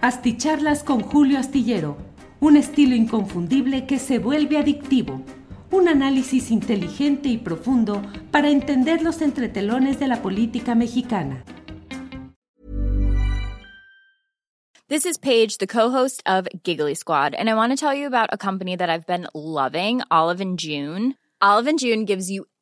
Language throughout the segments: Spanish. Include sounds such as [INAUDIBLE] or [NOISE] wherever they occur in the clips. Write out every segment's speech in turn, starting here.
Asticharlas con Julio Astillero, un estilo inconfundible que se vuelve adictivo. Un análisis inteligente y profundo para entender los entretelones de la política mexicana. This is Paige, the co-host of Giggly Squad, and I want to tell you about a company that I've been loving, Olive and June. Olive and June gives you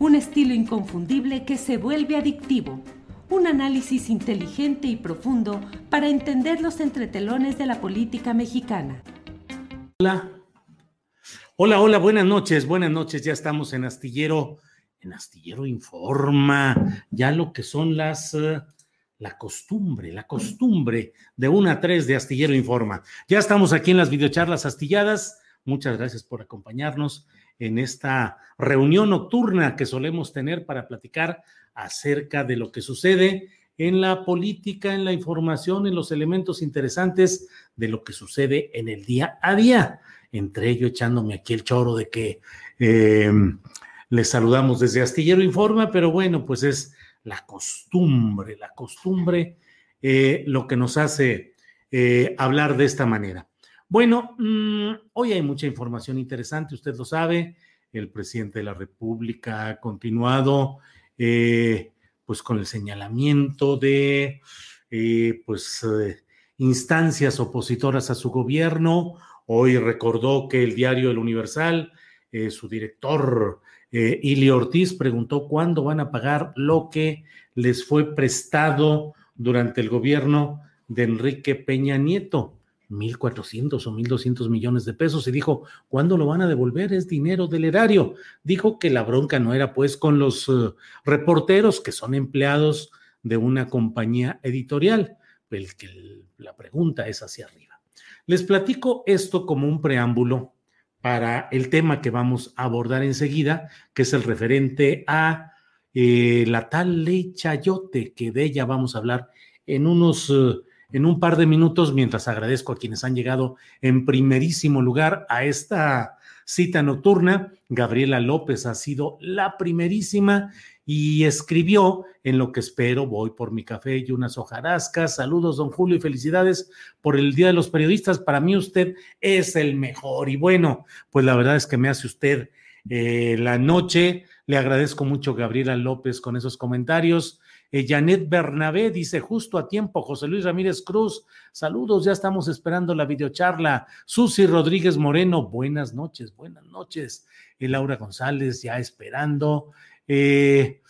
Un estilo inconfundible que se vuelve adictivo. Un análisis inteligente y profundo para entender los entretelones de la política mexicana. Hola. Hola, hola, buenas noches, buenas noches. Ya estamos en Astillero, en Astillero Informa, ya lo que son las, eh, la costumbre, la costumbre de una a tres de Astillero Informa. Ya estamos aquí en las videocharlas astilladas. Muchas gracias por acompañarnos en esta reunión nocturna que solemos tener para platicar acerca de lo que sucede en la política, en la información, en los elementos interesantes de lo que sucede en el día a día. Entre ello, echándome aquí el choro de que eh, les saludamos desde Astillero Informa, pero bueno, pues es la costumbre, la costumbre eh, lo que nos hace eh, hablar de esta manera. Bueno, mmm, hoy hay mucha información interesante, usted lo sabe. El presidente de la República ha continuado eh, pues con el señalamiento de eh, pues eh, instancias opositoras a su gobierno. Hoy recordó que el diario El Universal, eh, su director Ili Ortiz preguntó cuándo van a pagar lo que les fue prestado durante el gobierno de Enrique Peña Nieto. 1.400 o 1.200 millones de pesos y dijo, ¿cuándo lo van a devolver? Es dinero del erario. Dijo que la bronca no era pues con los uh, reporteros que son empleados de una compañía editorial. El que la pregunta es hacia arriba. Les platico esto como un preámbulo para el tema que vamos a abordar enseguida, que es el referente a eh, la tal ley Chayote, que de ella vamos a hablar en unos... Uh, en un par de minutos, mientras agradezco a quienes han llegado en primerísimo lugar a esta cita nocturna. Gabriela López ha sido la primerísima y escribió en lo que espero, voy por mi café y unas hojarascas. Saludos, don Julio, y felicidades por el Día de los Periodistas. Para mí usted es el mejor y bueno, pues la verdad es que me hace usted eh, la noche. Le agradezco mucho, Gabriela López, con esos comentarios. Eh, Janet Bernabé dice, justo a tiempo, José Luis Ramírez Cruz, saludos, ya estamos esperando la videocharla. Susi Rodríguez Moreno, buenas noches, buenas noches. Y Laura González, ya esperando. Eh,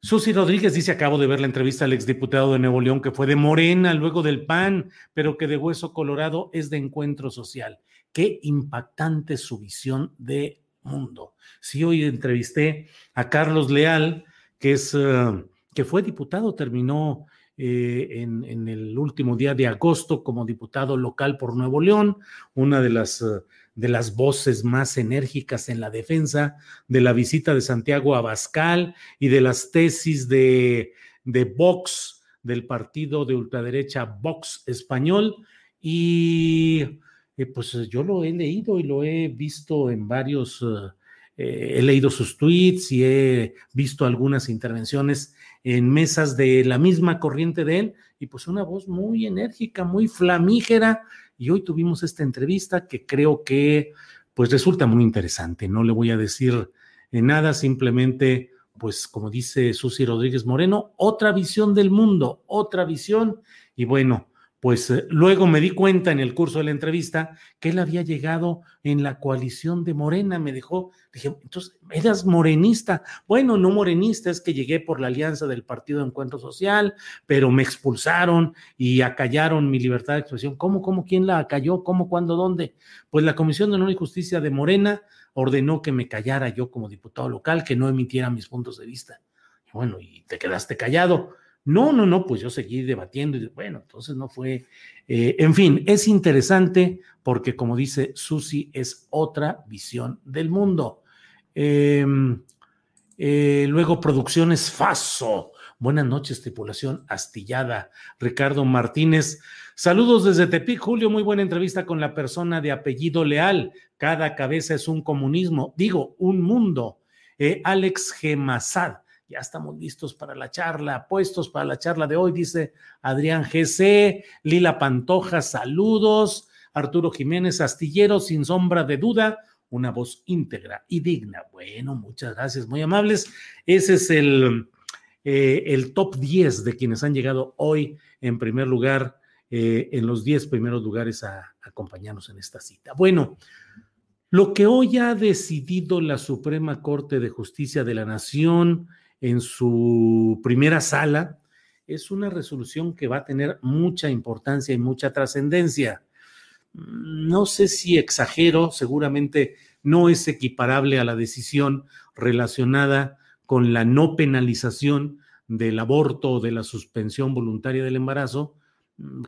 Susi Rodríguez dice, acabo de ver la entrevista al exdiputado de Nuevo León que fue de Morena, luego del PAN, pero que de Hueso Colorado es de encuentro social. Qué impactante su visión de mundo. Sí, hoy entrevisté a Carlos Leal, que es... Uh, que fue diputado, terminó eh, en, el último día de agosto como diputado local por Nuevo León, una de las, uh, de las voces más enérgicas en la defensa de la visita de Santiago Abascal y de las tesis de, de Vox, del partido de ultraderecha Vox español. Y eh, pues yo lo he leído y lo he visto en varios... Eh, he leído sus tweets y he visto algunas intervenciones en mesas de la misma corriente de él y pues una voz muy enérgica, muy flamígera. Y hoy tuvimos esta entrevista que creo que pues resulta muy interesante. No le voy a decir nada, simplemente pues como dice Susi Rodríguez Moreno, otra visión del mundo, otra visión. Y bueno, pues eh, luego me di cuenta en el curso de la entrevista que él había llegado en la coalición de Morena, me dejó, dije, entonces, ¿eras morenista? Bueno, no morenista, es que llegué por la alianza del Partido de Encuentro Social, pero me expulsaron y acallaron mi libertad de expresión. ¿Cómo, cómo, quién la acalló? ¿Cómo, cuándo, dónde? Pues la Comisión de Honor y Justicia de Morena ordenó que me callara yo como diputado local, que no emitiera mis puntos de vista. Bueno, y te quedaste callado. No, no, no, pues yo seguí debatiendo y bueno, entonces no fue, eh, en fin, es interesante porque como dice Susi, es otra visión del mundo. Em, eh, luego, Producciones Faso. Buenas noches, tripulación astillada. Ricardo Martínez. Saludos desde Tepic, Julio. Muy buena entrevista con la persona de apellido Leal. Cada cabeza es un comunismo, digo, un mundo. Eh, Alex Gemazad ya estamos listos para la charla, puestos para la charla de hoy, dice Adrián GC, Lila Pantoja, saludos, Arturo Jiménez Astillero, sin sombra de duda, una voz íntegra y digna. Bueno, muchas gracias, muy amables. Ese es el, eh, el top 10 de quienes han llegado hoy en primer lugar, eh, en los 10 primeros lugares a, a acompañarnos en esta cita. Bueno, lo que hoy ha decidido la Suprema Corte de Justicia de la Nación en su primera sala, es una resolución que va a tener mucha importancia y mucha trascendencia. No sé si exagero, seguramente no es equiparable a la decisión relacionada con la no penalización del aborto o de la suspensión voluntaria del embarazo.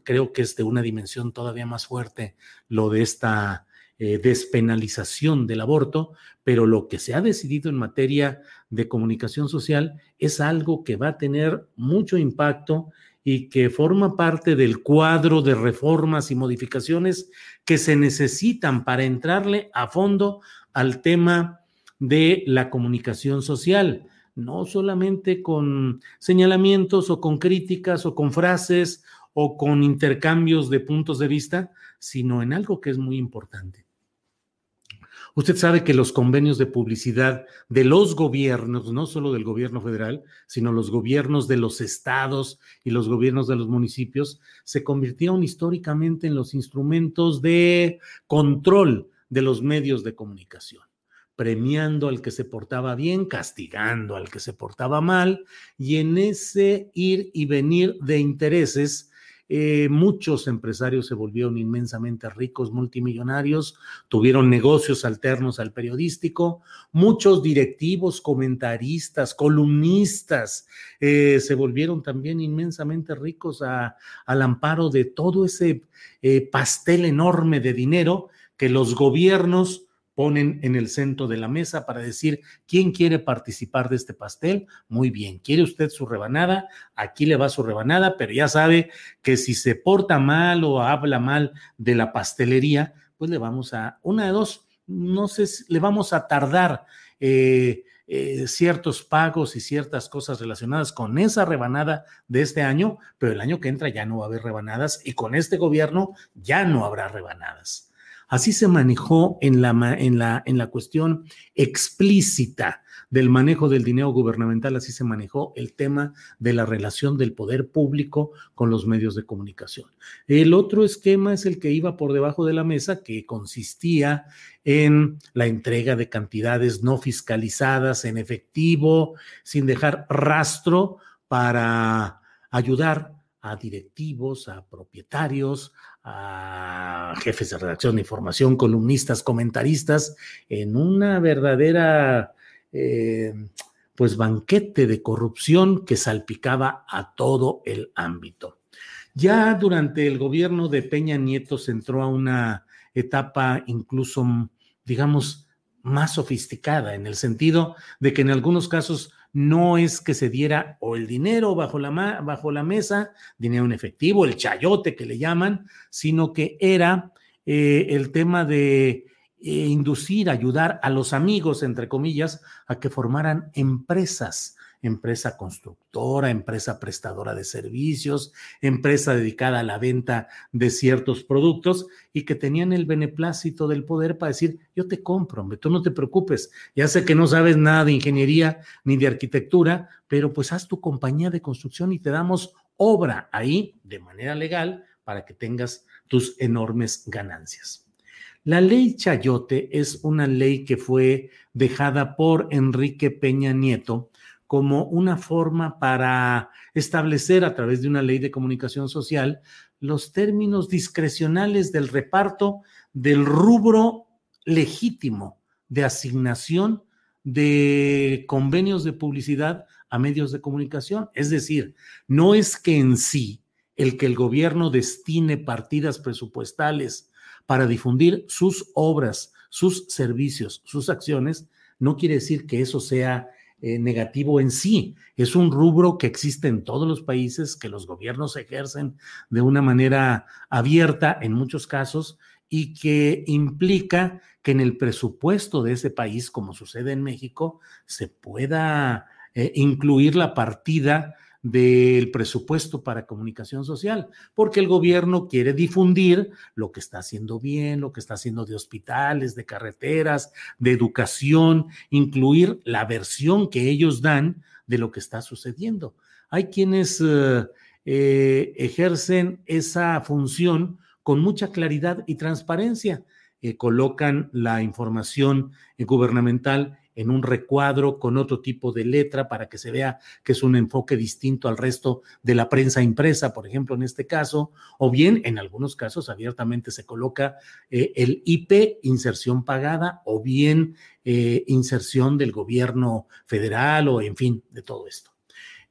Creo que es de una dimensión todavía más fuerte lo de esta eh, despenalización del aborto, pero lo que se ha decidido en materia de comunicación social es algo que va a tener mucho impacto y que forma parte del cuadro de reformas y modificaciones que se necesitan para entrarle a fondo al tema de la comunicación social, no solamente con señalamientos o con críticas o con frases o con intercambios de puntos de vista, sino en algo que es muy importante, Usted sabe que los convenios de publicidad de los gobiernos, no solo del gobierno federal, sino los gobiernos de los estados y los gobiernos de los municipios, se convirtieron históricamente en los instrumentos de control de los medios de comunicación premiando al que se portaba bien, castigando al que se portaba mal, y en ese ir y venir de intereses eh, muchos empresarios se volvieron inmensamente ricos, multimillonarios, tuvieron negocios alternos al periodístico, muchos directivos, comentaristas, columnistas eh, se volvieron también inmensamente ricos al amparo de todo ese eh, pastel enorme de dinero que los gobiernos ponen en el centro de la mesa para decir quién quiere participar de este pastel. Muy bien, ¿quiere usted su rebanada? Aquí le va su rebanada, pero ya sabe que si se porta mal o habla mal de la pastelería, pues le vamos a, una de dos, no sé, si le vamos a tardar. Eh, eh, ciertos pagos y ciertas cosas relacionadas con esa rebanada de este año, pero el año que entra ya no va a haber rebanadas y con este gobierno ya no habrá rebanadas. Así se manejó en la, en la, en la cuestión explícita del manejo del dinero gubernamental, así se manejó el tema de la relación del poder público con los medios de comunicación. El otro esquema es el que iba por debajo de la mesa, que consistía en la entrega de cantidades no fiscalizadas en efectivo, sin dejar rastro para ayudar a directivos, a propietarios, a jefes de redacción de información, columnistas, comentaristas, en una verdadera, eh, pues, banquete de corrupción que salpicaba a todo el ámbito. Ya durante el gobierno de Peña Nieto se entró a una etapa incluso, digamos, más sofisticada, en el sentido de que en algunos casos no es que se diera o el dinero bajo la, bajo la mesa, dinero en efectivo, el chayote que le llaman, sino que era eh, el tema de eh, inducir, ayudar a los amigos, entre comillas, a que formaran empresas empresa constructora, empresa prestadora de servicios, empresa dedicada a la venta de ciertos productos y que tenían el beneplácito del poder para decir, yo te compro, hombre, tú no te preocupes, ya sé que no sabes nada de ingeniería ni de arquitectura, pero pues haz tu compañía de construcción y te damos obra ahí de manera legal para que tengas tus enormes ganancias. La ley Chayote es una ley que fue dejada por Enrique Peña Nieto como una forma para establecer a través de una ley de comunicación social los términos discrecionales del reparto del rubro legítimo de asignación de convenios de publicidad a medios de comunicación. Es decir, no es que en sí el que el gobierno destine partidas presupuestales para difundir sus obras, sus servicios, sus acciones, no quiere decir que eso sea eh, negativo en sí. Es un rubro que existe en todos los países, que los gobiernos ejercen de una manera abierta en muchos casos y que implica que en el presupuesto de ese país, como sucede en México, se pueda eh, incluir la partida del presupuesto para comunicación social, porque el gobierno quiere difundir lo que está haciendo bien, lo que está haciendo de hospitales, de carreteras, de educación, incluir la versión que ellos dan de lo que está sucediendo. Hay quienes eh, eh, ejercen esa función con mucha claridad y transparencia. Eh, colocan la información gubernamental en un recuadro con otro tipo de letra para que se vea que es un enfoque distinto al resto de la prensa impresa, por ejemplo, en este caso, o bien en algunos casos abiertamente se coloca eh, el IP, inserción pagada, o bien eh, inserción del gobierno federal, o en fin, de todo esto.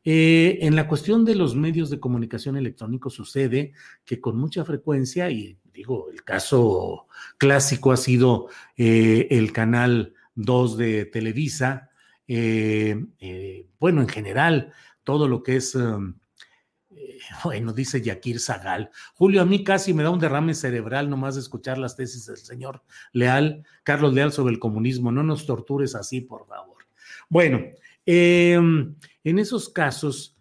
Eh, en la cuestión de los medios de comunicación electrónico sucede que con mucha frecuencia, y digo, el caso clásico ha sido el canal dos de Televisa, eh, eh, bueno, en general, todo lo que es, um, eh, [LAUGHS] bueno, dice Yakir Zagal. Julio, a mí casi me da un derrame cerebral nomás de escuchar las tesis del señor Leal, Carlos Leal sobre el comunismo. No nos tortures así, por favor. Bueno, em, en esos casos,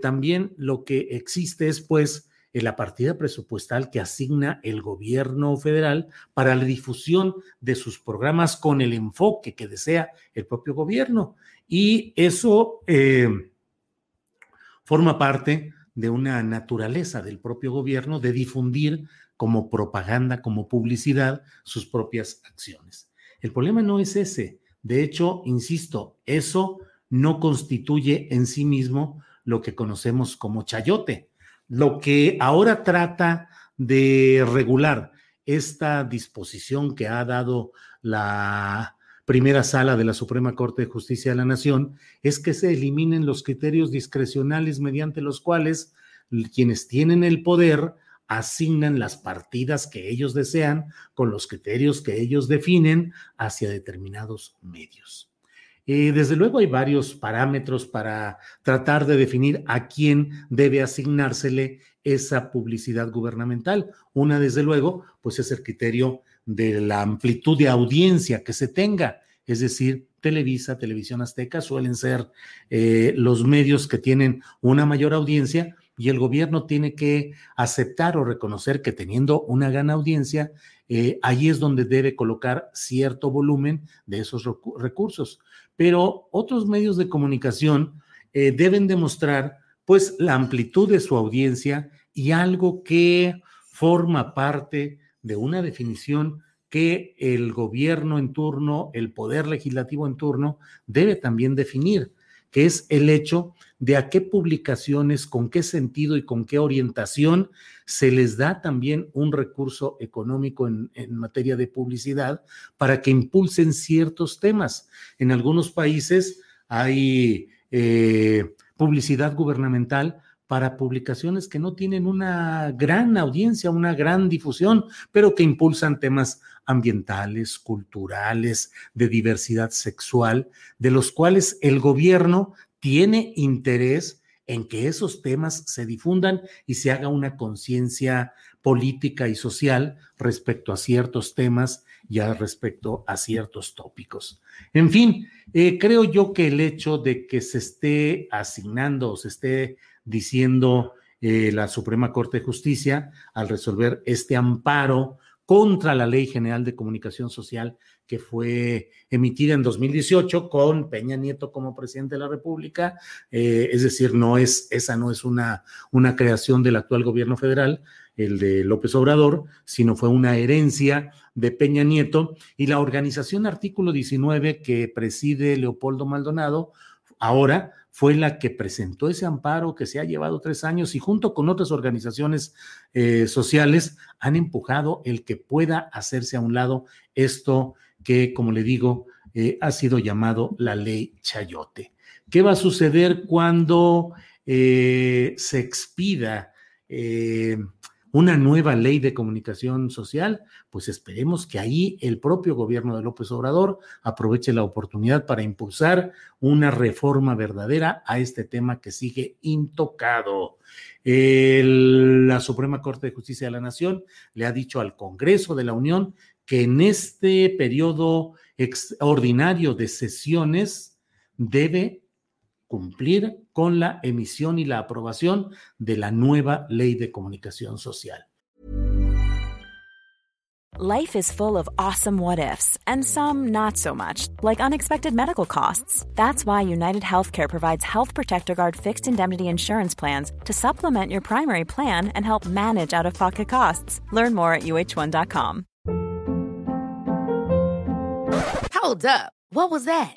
también lo que existe es, pues, en la partida presupuestal que asigna el gobierno federal para la difusión de sus programas con el enfoque que desea el propio gobierno. Y eso eh, forma parte de una naturaleza del propio gobierno de difundir como propaganda, como publicidad, sus propias acciones. El problema no es ese. De hecho, insisto, eso no constituye en sí mismo lo que conocemos como chayote. Lo que ahora trata de regular esta disposición que ha dado la primera sala de la Suprema Corte de Justicia de la Nación es que se eliminen los criterios discrecionales mediante los cuales quienes tienen el poder asignan las partidas que ellos desean con los criterios que ellos definen hacia determinados medios. Eh, desde luego hay varios parámetros para tratar de definir a quién debe asignársele esa publicidad gubernamental. Una, desde luego, pues es el criterio de la amplitud de audiencia que se tenga, es decir, Televisa, Televisión Azteca suelen ser eh, los medios que tienen una mayor audiencia y el gobierno tiene que aceptar o reconocer que teniendo una gran audiencia, eh, ahí es donde debe colocar cierto volumen de esos recursos pero otros medios de comunicación eh, deben demostrar pues la amplitud de su audiencia y algo que forma parte de una definición que el gobierno en turno, el poder legislativo en turno, debe también definir, que es el hecho de a qué publicaciones, con qué sentido y con qué orientación se les da también un recurso económico en, materia de publicidad para que impulsen ciertos temas. En algunos países hay eh, publicidad gubernamental para publicaciones que no tienen una gran audiencia, una gran difusión, pero que impulsan temas ambientales, culturales, de diversidad sexual, de los cuales el gobierno tiene interés en que esos temas se difundan y se haga una conciencia política y social respecto a ciertos temas y respecto a ciertos tópicos. En fin, eh, creo yo que el hecho de que se esté asignando o se esté diciendo eh, la Suprema Corte de Justicia al resolver este amparo contra la Ley General de Comunicación Social que fue emitida en 2018 con Peña Nieto como presidente de la República. Eh, es decir, no es, esa no es una, una creación del actual gobierno federal, el de López Obrador, sino fue una herencia de Peña Nieto y la organización Artículo 19 que preside Leopoldo Maldonado ahora fue la que presentó ese amparo que se ha llevado tres años y junto con otras organizaciones eh, sociales han empujado el que pueda hacerse a un lado esto que, como le digo, eh, ha sido llamado la ley Chayote. ¿Qué va a suceder cuando eh, se expida una nueva ley de comunicación social, pues esperemos que ahí el propio gobierno de López Obrador aproveche la oportunidad para impulsar una reforma verdadera a este tema que sigue intocado. la Suprema Corte de Justicia de la Nación le ha dicho al Congreso de la Unión que en este periodo extraordinario de sesiones debe cumplir con la emisión y la aprobación de la nueva ley de comunicación social. Life is full of awesome what ifs and some not so much, like unexpected medical costs. That's why United Healthcare provides Health Protector Guard fixed indemnity insurance plans to supplement your primary plan and help manage out of pocket costs. Learn more at uh1.com. Hold up. What was that?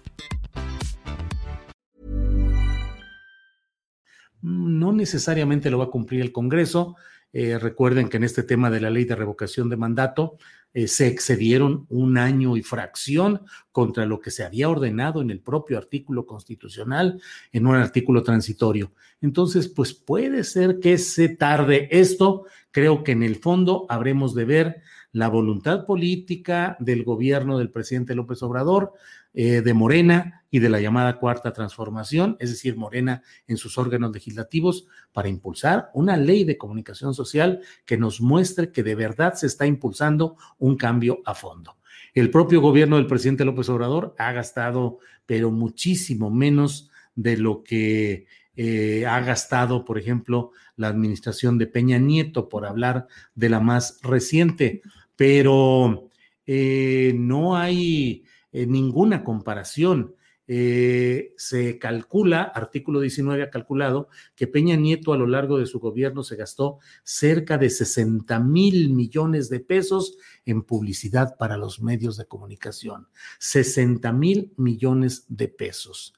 no necesariamente lo va a cumplir el Congreso. Eh, recuerden que en este tema de la ley de revocación de mandato eh, se excedieron un año y fracción contra lo que se había ordenado en el propio artículo constitucional, en un artículo transitorio. Entonces, pues puede ser que se tarde esto. Creo que en el fondo habremos de ver la voluntad política del gobierno del presidente López Obrador, eh, de Morena y de la llamada Cuarta Transformación, es decir, Morena en sus órganos legislativos, para impulsar una ley de comunicación social que nos muestre que de verdad se está impulsando un cambio a fondo. El propio gobierno del presidente López Obrador ha gastado, pero muchísimo menos de lo que eh, ha gastado, por ejemplo, la administración de Peña Nieto, por hablar de la más reciente, pero eh, no hay eh, ninguna comparación. Eh, se calcula, artículo 19 ha calculado, que Peña Nieto a lo largo de su gobierno se gastó cerca de 60 mil millones de pesos en publicidad para los medios de comunicación. 60 mil millones de pesos.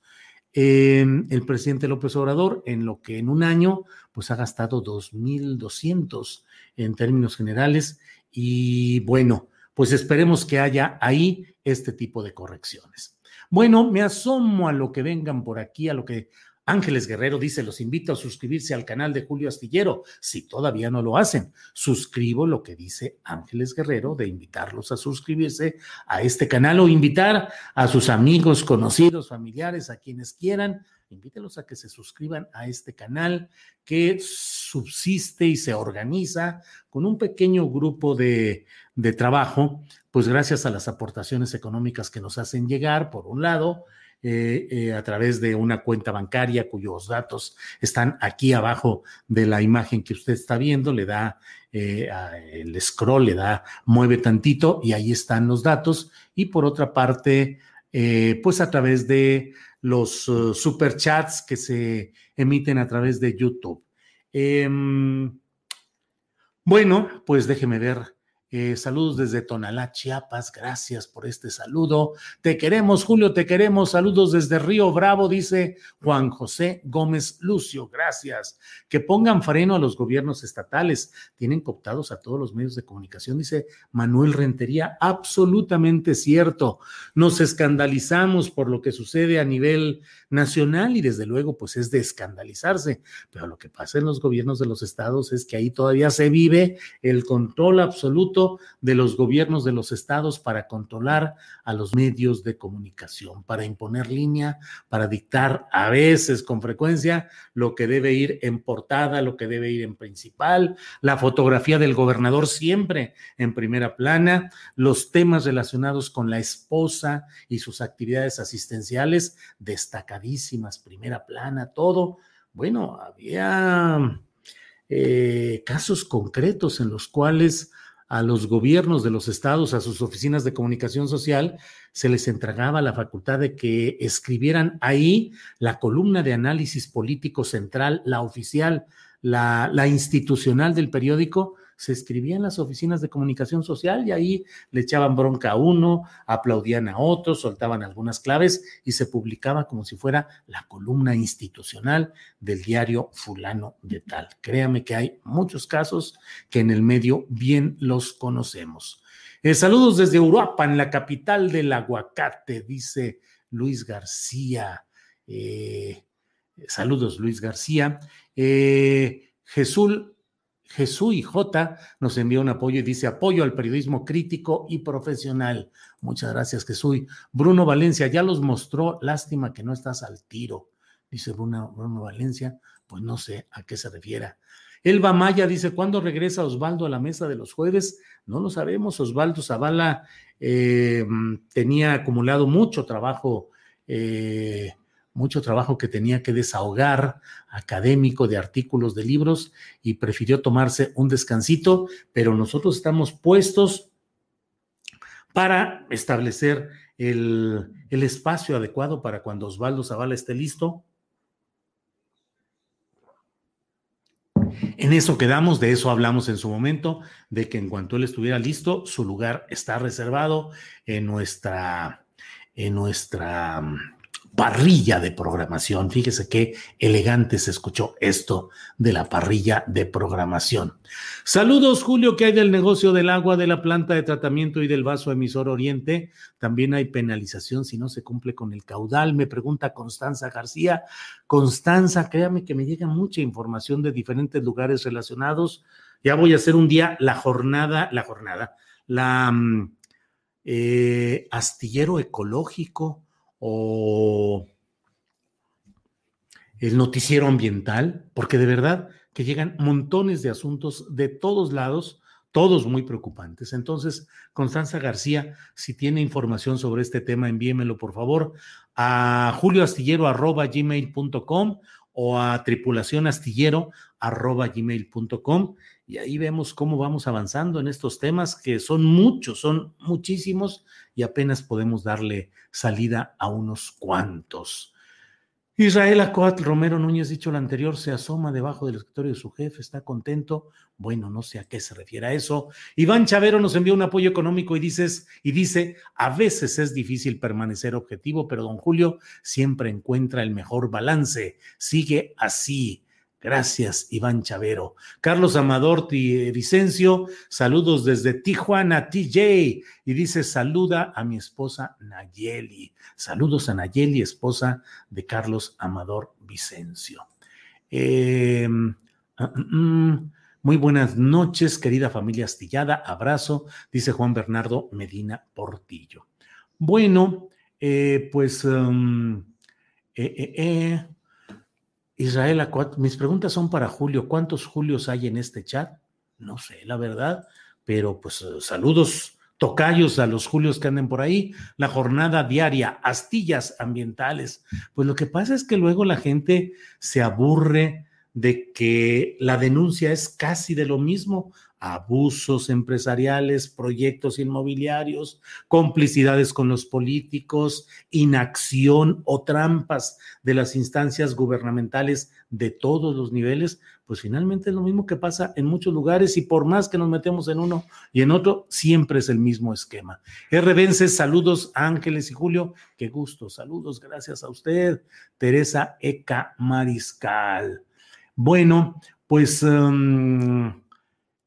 el presidente López Obrador, en lo que en un año, pues ha gastado 2.200 en términos generales. Y bueno, pues esperemos que haya ahí este tipo de correcciones. Bueno, me asomo a lo que vengan por aquí, a lo que Ángeles Guerrero dice, los invito a suscribirse al canal de Julio Astillero, si todavía no lo hacen. Suscribo lo que dice Ángeles Guerrero de invitarlos a suscribirse a este canal o invitar a sus amigos, conocidos, familiares, a quienes quieran invítelos a que se suscriban a este canal que subsiste y se organiza con un pequeño grupo de, trabajo, pues gracias a las aportaciones económicas que nos hacen llegar, por un lado, eh, eh, a través de una cuenta bancaria cuyos datos están aquí abajo de la imagen que usted está viendo, le da eh, el scroll, le da, mueve tantito y ahí están los datos. Y por otra parte, pues a través de los uh, superchats que se emiten a través de YouTube. Em, bueno, pues déjeme ver Eh, saludos desde Tonalá, Chiapas. Gracias por este saludo. Te queremos, Julio, te queremos. Saludos desde Río Bravo, dice Juan José Gómez Lucio. Gracias. Que pongan freno a los gobiernos estatales. Tienen cooptados a todos los medios de comunicación, dice Manuel Rentería. Absolutamente cierto. Nos escandalizamos por lo que sucede a nivel nacional y desde luego, pues es de escandalizarse. Pero lo que pasa en los gobiernos de los estados es que ahí todavía se vive el control absoluto de los gobiernos de los estados para controlar a los medios de comunicación, para imponer línea, para dictar a veces con frecuencia lo que debe ir en portada, lo que debe ir en principal, la fotografía del gobernador siempre en primera plana, los temas relacionados con la esposa y sus actividades asistenciales destacadísimas, primera plana, todo. Bueno, había eh, casos concretos en los cuales a los gobiernos de los estados, a sus oficinas de comunicación social, se les entregaba la facultad de que escribieran ahí la columna de análisis político central, la oficial, la, la institucional del periódico, se escribía en las oficinas de comunicación social y ahí le echaban bronca a uno, aplaudían a otro, soltaban algunas claves y se publicaba como si fuera la columna institucional del diario fulano de tal. Créame que hay muchos casos que en el medio bien los conocemos. Eh, saludos desde Europa, en la capital del aguacate, dice Luis García. Eh, saludos, Luis García. Eh, Jesús Jesús y J nos envía un apoyo y dice apoyo al periodismo crítico y profesional. Muchas gracias, Jesús. Bruno Valencia ya los mostró. Lástima que no estás al tiro, dice Bruno, Bruno Valencia. Pues no sé a qué se refiera. Elba Maya dice, ¿cuándo regresa Osvaldo a la mesa de los jueves? No lo sabemos. Osvaldo Zavala eh, tenía acumulado mucho trabajo eh, mucho trabajo que tenía que desahogar académico de artículos de libros y prefirió tomarse un descansito, pero nosotros estamos puestos para establecer el, el espacio adecuado para cuando Osvaldo Zavala esté listo. En eso quedamos, de eso hablamos en su momento, de que en cuanto él estuviera listo, su lugar está reservado en nuestra, en nuestra parrilla de programación. Fíjese qué elegante se escuchó esto de la parrilla de programación. Saludos, Julio, ¿qué hay del negocio del agua, de la planta de tratamiento y del vaso emisor Oriente? También hay penalización si no se cumple con el caudal, me pregunta Constanza García. Constanza, créame que me llega mucha información de diferentes lugares relacionados. Ya voy a hacer un día la jornada, la jornada, la mm, eh, astillero ecológico o el noticiero ambiental, porque de verdad que llegan montones de asuntos de todos lados, todos muy preocupantes. Entonces, Constanza García, si tiene información sobre este tema, envíemelo por favor a julioastillero.gmail.com o a tripulacionastillero.gmail.com y ahí vemos cómo vamos avanzando en estos temas que son muchos, son muchísimos y apenas podemos darle salida a unos cuantos. Israel Acoat Romero Núñez, dicho lo anterior, se asoma debajo del escritorio de su jefe, está contento. Bueno, no sé a qué se refiere a eso. Iván Chavero nos envió un apoyo económico y, dices, y dice, a veces es difícil permanecer objetivo, pero don Julio siempre encuentra el mejor balance. Sigue así. Gracias, Iván Chavero. Carlos Amador Vicencio, saludos desde Tijuana, TJ. Y dice, saluda a mi esposa Nayeli. Saludos a Nayeli, esposa de Carlos Amador Vicencio. Em, ah, mm, mm, muy buenas noches, querida familia astillada. Abrazo, dice Juan Bernardo Medina Portillo. Bueno, eh, pues... Em, eh, eh, eh Israel, mis preguntas son para Julio. ¿Cuántos Julios hay en este chat? No sé, la verdad, pero pues eh, saludos tocayos a los Julios que anden por ahí. La jornada diaria, astillas ambientales. Pues lo que pasa es que luego la gente se aburre de que la denuncia es casi de lo mismo abusos empresariales, proyectos inmobiliarios, complicidades con los políticos, inacción o trampas de las instancias gubernamentales de todos los niveles, pues finalmente es lo mismo que pasa en muchos lugares y por más que nos metemos en uno y en otro, siempre es el mismo esquema. Vences, saludos Ángeles y Julio, qué gusto, saludos, gracias a usted, Teresa Eca Mariscal. Bueno, pues... Um,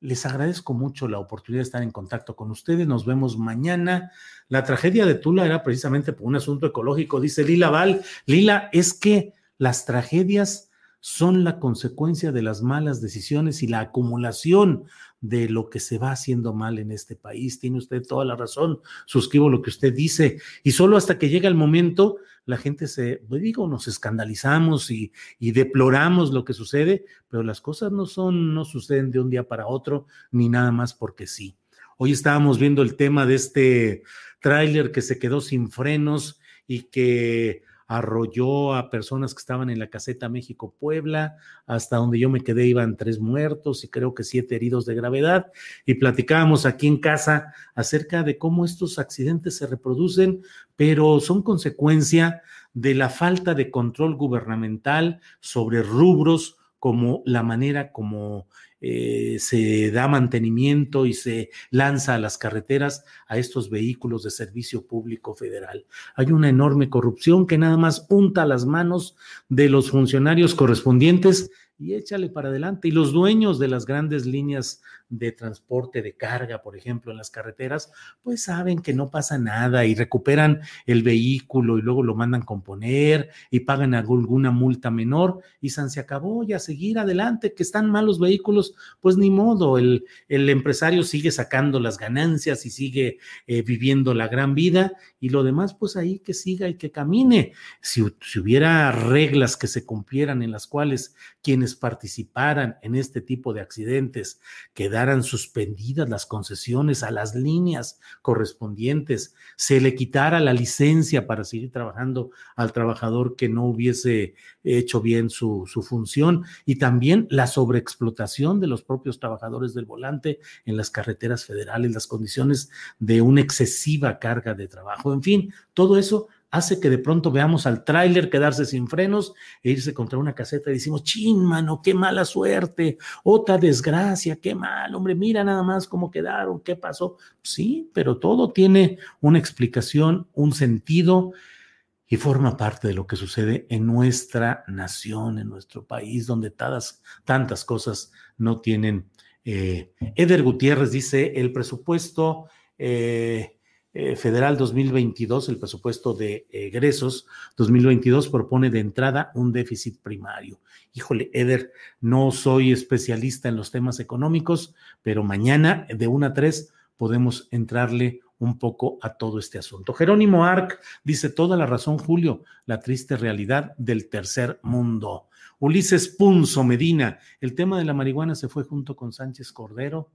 les agradezco mucho la oportunidad de estar en contacto con ustedes. Nos vemos mañana. La tragedia de Tula era precisamente por un asunto ecológico, dice Lila Val. Lila, es que las tragedias son la consecuencia de las malas decisiones y la acumulación de lo que se va haciendo mal en este país. Tiene usted toda la razón, suscribo lo que usted dice. Y solo hasta que llega el momento, la gente se, pues digo, nos escandalizamos y, y, deploramos lo que sucede, pero las cosas no son, no suceden de un día para otro, ni nada más porque sí. Hoy estábamos viendo el tema de este tráiler que se quedó sin frenos y que arrolló a personas que estaban en la caseta México-Puebla, hasta donde yo me quedé iban tres muertos y creo que siete heridos de gravedad, y platicábamos aquí en casa acerca de cómo estos accidentes se reproducen, pero son consecuencia de la falta de control gubernamental sobre rubros como la manera como eh, se da mantenimiento y se lanza a las carreteras a estos vehículos de servicio público federal. Hay una enorme corrupción que nada más unta las manos de los funcionarios correspondientes y échale para adelante. Y los dueños de las grandes líneas de transporte de carga, por ejemplo, en las carreteras, pues saben que no pasa nada y recuperan el vehículo y luego lo mandan componer y pagan alguna multa menor y San se acabó y a seguir adelante, que están malos vehículos, pues ni modo, el, el empresario sigue sacando las ganancias y sigue eh, viviendo la gran vida y lo demás, pues ahí que siga y que camine. Si, si hubiera reglas que se cumplieran en las cuales quienes participaran en este tipo de accidentes quedaran suspendidas las concesiones a las líneas correspondientes, se le quitara la licencia para seguir trabajando al trabajador que no hubiese hecho bien su, su función y también la sobreexplotación de los propios trabajadores del volante en las carreteras federales, las condiciones de una excesiva carga de trabajo, en fin, todo eso hace que de pronto veamos al tráiler quedarse sin frenos e irse contra una caseta y decimos, chin, mano, qué mala suerte, otra desgracia, qué mal, hombre, mira nada más cómo quedaron, qué pasó. Sí, pero todo tiene una explicación, un sentido y forma parte de lo que sucede en nuestra nación, en nuestro país, donde tantas, cosas no tienen. Eh, Eder Gutiérrez dice, el presupuesto... Eh, eh, federal 2022, el presupuesto de egresos 2022 propone de entrada un déficit primario. Híjole, Eder, no soy especialista en los temas económicos, pero mañana de 1 a 3 podemos entrarle un poco a todo este asunto. Jerónimo Arc dice toda la razón, Julio, la triste realidad del tercer mundo. Ulises Punzo Medina, el tema de la marihuana se fue junto con Sánchez Cordero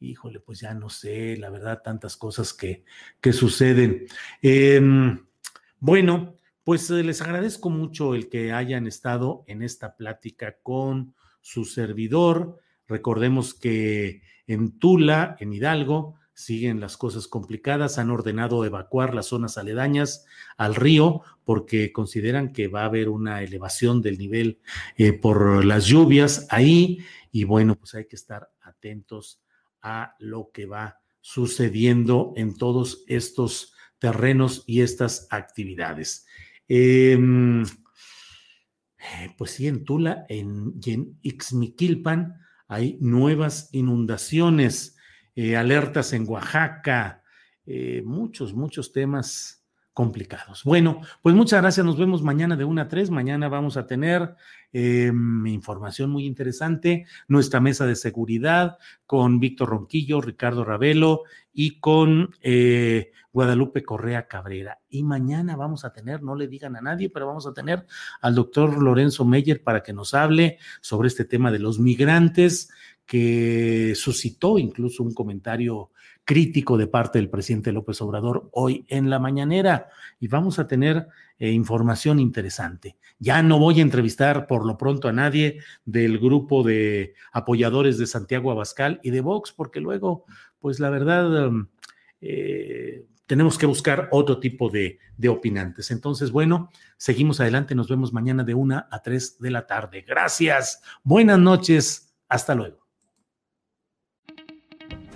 híjole, pues ya no sé, la verdad, tantas cosas que, que suceden. Em, bueno, pues eh, les agradezco mucho el que hayan estado en esta plática con su servidor. Recordemos que en Tula, en Hidalgo, siguen las cosas complicadas, han ordenado evacuar las zonas aledañas al río porque consideran que va a haber una elevación del nivel eh, por las lluvias ahí y bueno, pues hay que estar atentos a lo que va sucediendo en todos estos terrenos y estas actividades. Em, eh, pues sí, en Tula en, y Ixmiquilpan hay nuevas inundaciones, eh, alertas en Oaxaca, eh, muchos, muchos temas complicados. Bueno, pues muchas gracias. Nos vemos mañana de 1 a 3. Mañana vamos a tener em, información muy interesante, nuestra mesa de seguridad con Víctor Ronquillo, Ricardo Ravelo y con eh, Guadalupe Correa Cabrera. Y mañana vamos a tener, no le digan a nadie, pero vamos a tener al doctor Lorenzo Meyer para que nos hable sobre este tema de los migrantes que suscitó incluso un comentario crítico de parte del presidente López Obrador hoy en la mañanera y vamos a tener eh, información interesante. Ya no voy a entrevistar por lo pronto a nadie del grupo de apoyadores de Santiago Abascal y de Vox, porque luego, pues la verdad, um, eh, tenemos que buscar otro tipo de, de, opinantes. Entonces, bueno, seguimos adelante. Nos vemos mañana de una a tres de la tarde. Gracias. Buenas noches. Hasta luego.